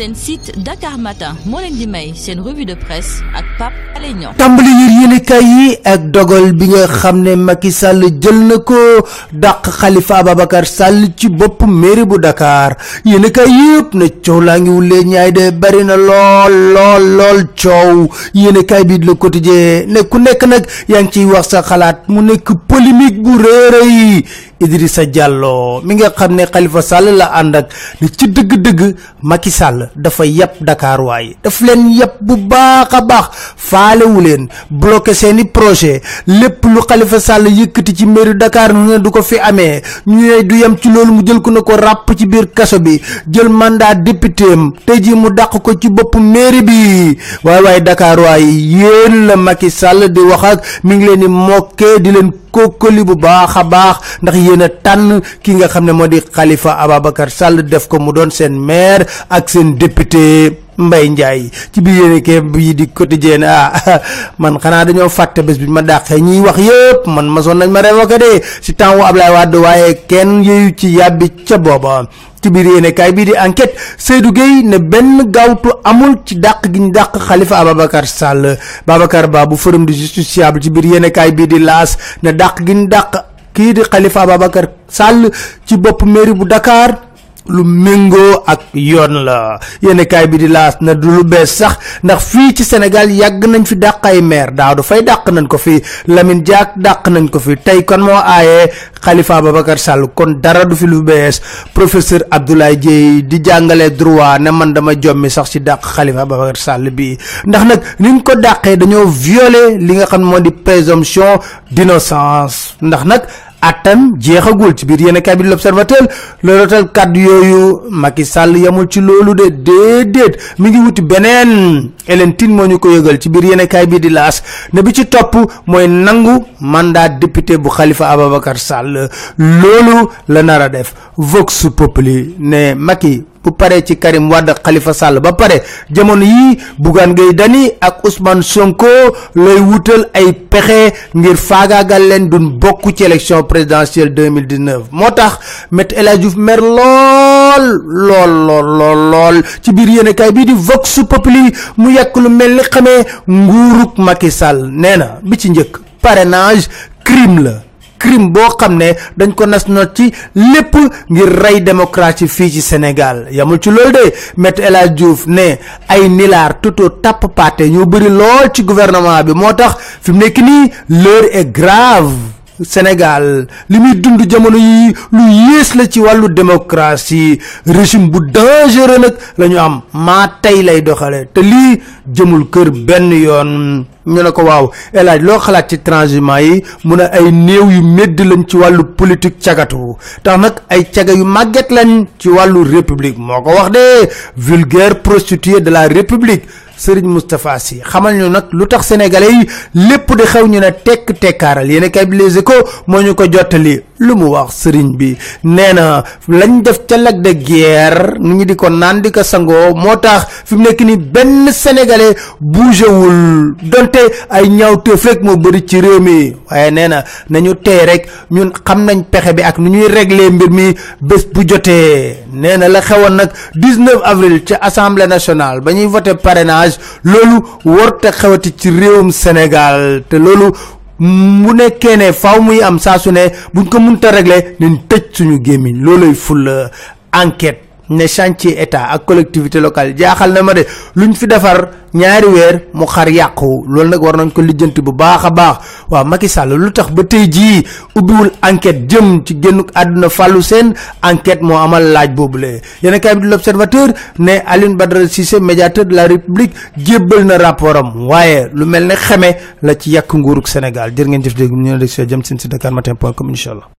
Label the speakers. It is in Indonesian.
Speaker 1: seen site Dakar Matin moo leen di may seen revue de presse ak Pape Alé Niang.
Speaker 2: Tàmbali yër yéenekaay yi ak dogal bi nga xam ne Macky Sall jël na ko dàq Khalifa Ababacar Sall ci bopp mairie bu Dakar. Yéenekaay yëpp na coow laa ngi wulee ñaay de bari na lool lool lool coow. Yéenekaay bi Le Quotidien ne ku nekk nag yaa ngi wax sa xalaat mu nekk polémique bu réeréy Idrissa Diallo mi nga xam ne Khalifa Sall la ànd ak ne ci dëgg-dëgg Macky Sall dafa yàpp Dakar waaye daf leen yàpp bu baax a baax faalewu leen bloqué seeni projet lépp lu Khalifa Sall yëkkati ci mairie Dakar ne du ko fi amee. Ñu ne du yem ci loolu mu jël ko na ko ràpp ci biir kaso bi jël mandat député am tey jii mu dàq ko ci bopp mairie bi. Waaye waaye Dakar waaye yéen la Macky Sall di wax ak mi ngi leen di di leen kookali bu baax a baax ndax yéen a tànn ki nga xam ne moo di Khalifa Ababacar Sall def ko mu doon seen maire ak seen député Mbaye Ndiaye. Ci biir yéen ke bii di quotidien ah man xanaa dañoo fàtte bés bi ma dàqee ñiy wax yëpp man masoon nañ ma révoqué de. Si temps wu Ablaye Wade waaye kenn yooyu ci yàbbi ca booba. Ci biir yéene kaay bii di enquête Seydou Gueye ne benn gaawtu amul ci dàq gi ñu dàq Khalifa Ababacar Sall. Babacar Ba bu forum du justiciable ci biir yéene kaay bii di laas ne dàq gi ñu kii di Khalifa Ababacar Sall ci bopp mairie bu Dakar lu méngoo ak yoon la. Yéen kaay bi di laas na du lu bees sax ndax fii ci Sénégal yàgg nañ fi dàq ay maire daaw dafay dàq nañ ko fi Lamine Diack dàq nañ ko fi tey kon moo aayee Khalifa Ababacar Sall kon dara du fi lu bees. Professeur Abdoulaye Dieye di jàngale droit ne man dama jommi sax ci dàq Khalifa Ababacar Sall bi. Ndax nag niñ ko dàqee dañoo violer li nga xam moo di présomption d'innocence. Ndax nag attam jeexagul ci biir yéen kaay bi l'observateur loolu tal kàddu yooyu Macky Sall yamul ci loolu de déedéet mi ngi wuti beneen. Hélène Tine moo ñu ko yëgal ci biir yéen kaay bi di laas ne bi ci topp mooy nangu mandat député bu Khalifa Ababacar Sall. Loolu la nar a def. Vox Populi ne Macky bu paree ci Karim Wade Khalifa Sall ba pare jamono yii ak Ousmane Sonko lay wutal ay pexe ngir faagaagal leen duñ bokk ci élection présidentielle 2019 moo tax Diouf mer lool lool lool lool lool ci biir yéenekaay bii di Vox Populi mu yàq lu mel ni xamee Macky Sall. crime crime boo xam ne dañ ko nas not ci lépp ngir rey démocratie fii ci Sénégal. Yamul ci loolu de Maître El Diouf ne ay nilaar toto tapp paate ñoo bëri lool ci gouvernement bi. Moo tax fi mu l'heure est grave Sénégal. Li muy dund jamono yi lu yées la ci wàllu démocratie. Régime bu dangereux la am. Maa tey lay doxale. Te lii jëmul kër benn yoon. Ñu ne ko waaw El Hadj loo xalaat ci transhumance yi? Mu ne ay néew yu médd lañ ci wàllu politique cagatu. Tax nag ay caga yu màgget lañ ci wàllu république. Moo ko wax de. Vulgaire prostituée de la république Serigne Moustapha Sy. Xamal ñu nag lu tax sénégalais yi lépp di xew ñu ne tekk tekkaaral. Yéen kay bi Les moo ñu ko jottali. Lu mu wax Serigne bi. Nee na lañ def ca Lac de Guiers nit ñi di ko naan di ko sangoo moo tax fi mu nekk ni benn sénégalais bougéwul donte ay ñaawteef rek moo bëri ci réew mi. Waaye nee na nañu tey rek ñun xam nañ pexe bi ak nu ñuy régler mbir mi bu jotee. Nee na la xewoon nag 19 avril ca assemblée nationale ba ñuy voté parrainage warta xewati ci réewum Sénégal. Te loolu mu nekkee ne faaw muy am saa su ne buñ ko munta régler nañ tëj suñu gémmiñ. Looluy ful enquête ne chantier état ak collectivité locale jaaxal na ma de. Luñ fi defar ñaari weer mu xar yàqu. Loolu nag war nañ ko lijjanti bu baax a baax. Waaw Macky Sall lu tax ba tey jii ubbiwul enquête jëm ci àdduna fàllu seen enquête moo amal laaj boobule. Yéen kay bi l'observateur ne Alioune Badara Cissé médiateur de la république jébbal na rapport am. Waaye lu mel ne xeme la ci yàq nguurug Sénégal. Jër ngeen jëf dégg ñu ne rek jëm seen Dakar matin point com incha allah